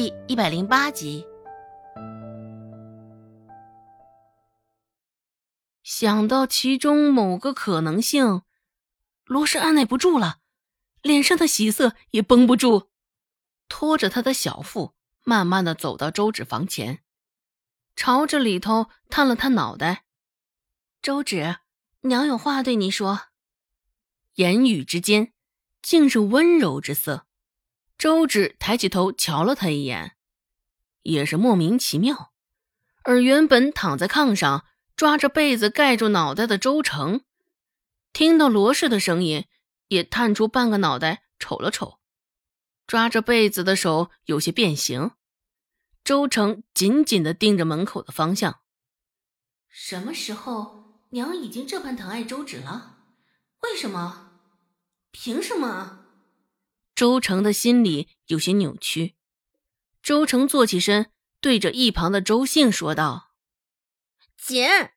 第一百零八集。想到其中某个可能性，罗氏按耐不住了，脸上的喜色也绷不住，拖着他的小腹，慢慢的走到周芷房前，朝着里头探了探脑袋：“周芷，娘有话对你说。”言语之间，竟是温柔之色。周芷抬起头瞧了他一眼，也是莫名其妙。而原本躺在炕上抓着被子盖住脑袋的周成，听到罗氏的声音，也探出半个脑袋瞅了瞅，抓着被子的手有些变形。周成紧紧地盯着门口的方向。什么时候娘已经这般疼爱周芷了？为什么？凭什么？周成的心里有些扭曲。周成坐起身，对着一旁的周信说道：“姐，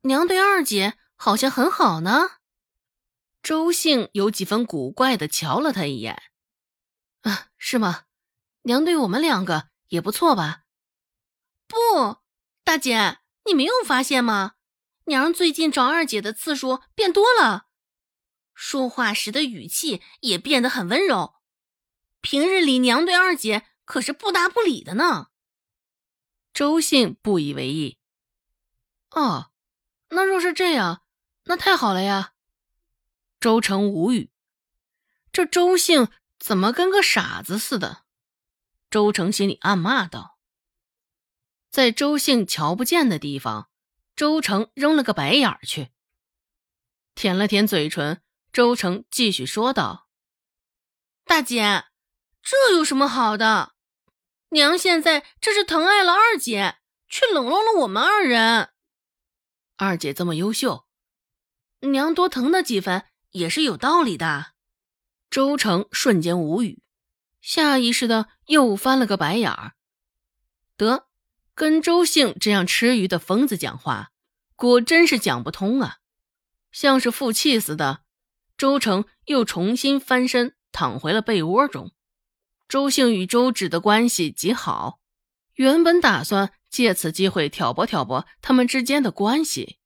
娘对二姐好像很好呢。”周信有几分古怪的瞧了他一眼：“啊，是吗？娘对我们两个也不错吧？”“不，大姐，你没有发现吗？娘最近找二姐的次数变多了。”说话时的语气也变得很温柔，平日里娘对二姐可是不搭不理的呢。周信不以为意。哦，那若是这样，那太好了呀。周成无语，这周信怎么跟个傻子似的？周成心里暗骂道。在周信瞧不见的地方，周成扔了个白眼儿去，舔了舔嘴唇。周成继续说道：“大姐，这有什么好的？娘现在这是疼爱了二姐，却冷落了我们二人。二姐这么优秀，娘多疼她几分也是有道理的。”周成瞬间无语，下意识的又翻了个白眼儿。得，跟周姓这样吃鱼的疯子讲话，果真是讲不通啊，像是负气似的。周成又重新翻身躺回了被窝中。周兴与周芷的关系极好，原本打算借此机会挑拨挑拨他们之间的关系，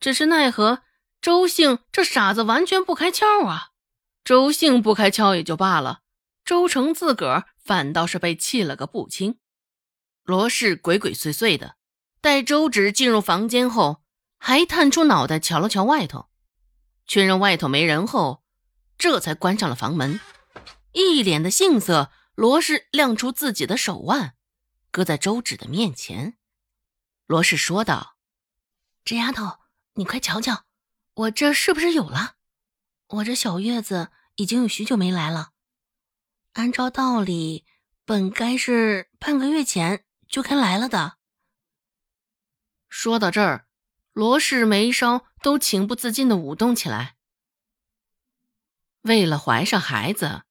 只是奈何周兴这傻子完全不开窍啊！周兴不开窍也就罢了，周成自个儿反倒是被气了个不轻。罗氏鬼鬼祟祟的，待周芷进入房间后，还探出脑袋瞧了瞧外头。确认外头没人后，这才关上了房门。一脸的杏色，罗氏亮出自己的手腕，搁在周芷的面前。罗氏说道：“这丫头，你快瞧瞧，我这是不是有了？我这小月子已经有许久没来了，按照道理，本该是半个月前就该来了的。”说到这儿。罗氏眉梢都情不自禁的舞动起来。为了怀上孩子，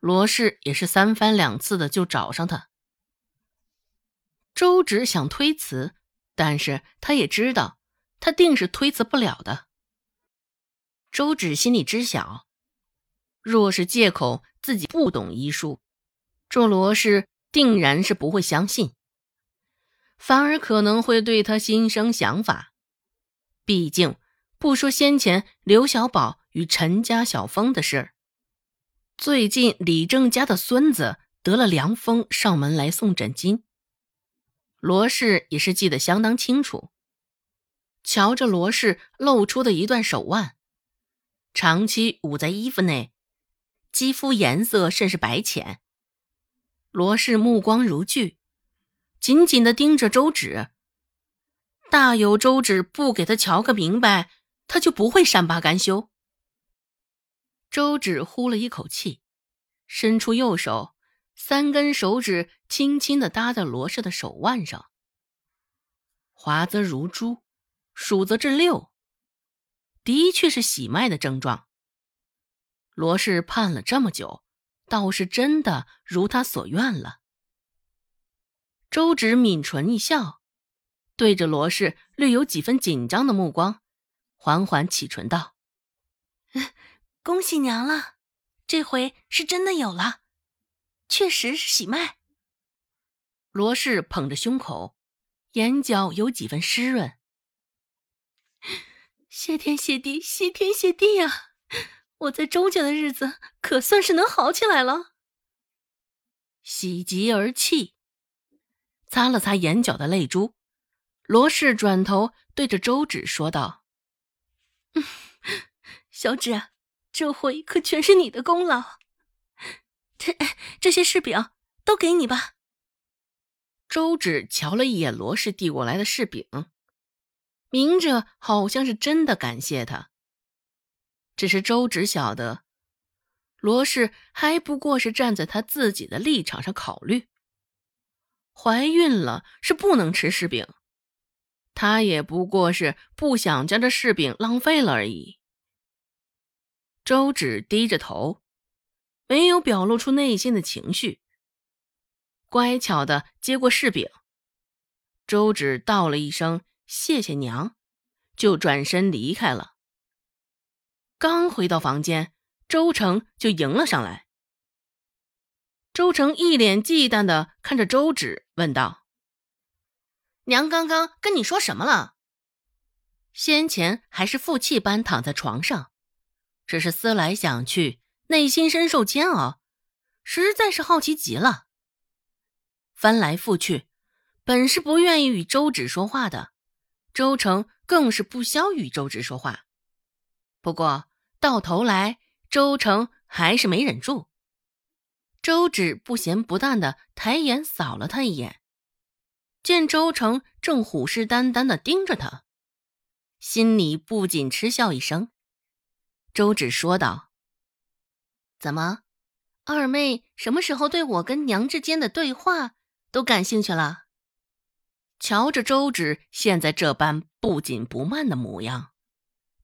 罗氏也是三番两次的就找上他。周芷想推辞，但是他也知道他定是推辞不了的。周芷心里知晓，若是借口自己不懂医术，这罗氏定然是不会相信，反而可能会对他心生想法。毕竟，不说先前刘小宝与陈家小峰的事儿最近李正家的孙子得了凉风，上门来送诊金。罗氏也是记得相当清楚。瞧着罗氏露出的一段手腕，长期捂在衣服内，肌肤颜色甚是白浅。罗氏目光如炬，紧紧的盯着周芷。大有周芷不给他瞧个明白，他就不会善罢甘休。周芷呼了一口气，伸出右手，三根手指轻轻的搭在罗氏的手腕上，滑则如珠，数则至六，的确是喜脉的症状。罗氏盼了这么久，倒是真的如他所愿了。周芷抿唇一笑。对着罗氏略有几分紧张的目光，缓缓启唇道：“恭喜娘了，这回是真的有了，确实是喜脉。”罗氏捧着胸口，眼角有几分湿润。谢天谢地，谢天谢地呀！我在周家的日子可算是能好起来了。喜极而泣，擦了擦眼角的泪珠，罗氏转头对着周芷说道：“ 小芷，这回可全是你的功劳。这这些柿饼都给你吧。”周芷瞧了一眼罗氏递过来的柿饼，明着好像是真的感谢他。只是周芷晓得，罗氏还不过是站在他自己的立场上考虑。怀孕了是不能吃柿饼，他也不过是不想将这柿饼浪费了而已。周芷低着头，没有表露出内心的情绪，乖巧的接过柿饼。周芷道了一声“谢谢娘”，就转身离开了。刚回到房间，周成就迎了上来。周成一脸忌惮的看着周芷，问道：“娘刚刚跟你说什么了？”先前还是负气般躺在床上，只是思来想去，内心深受煎熬，实在是好奇极了。翻来覆去，本是不愿意与周芷说话的，周成更是不消与周芷说话。不过。到头来，周成还是没忍住。周芷不咸不淡的抬眼扫了他一眼，见周成正虎视眈眈的盯着他，心里不禁嗤笑一声。周芷说道：“怎么，二妹什么时候对我跟娘之间的对话都感兴趣了？”瞧着周芷现在这般不紧不慢的模样，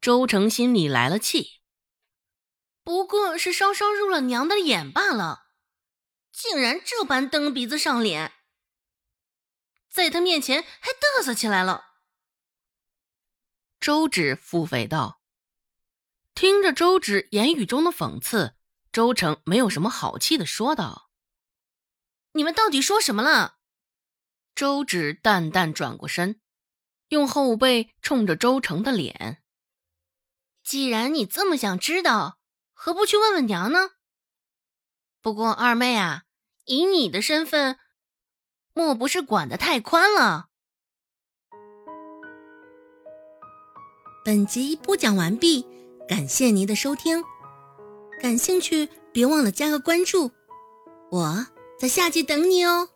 周成心里来了气。不过是稍稍入了娘的眼罢了，竟然这般蹬鼻子上脸，在他面前还嘚瑟起来了。周芷腹诽道：“听着周芷言语中的讽刺，周成没有什么好气的说道：‘你们到底说什么了？’周芷淡淡转过身，用后背冲着周成的脸：‘既然你这么想知道。’”何不去问问娘呢？不过二妹啊，以你的身份，莫不是管的太宽了？本集播讲完毕，感谢您的收听。感兴趣别忘了加个关注，我在下集等你哦。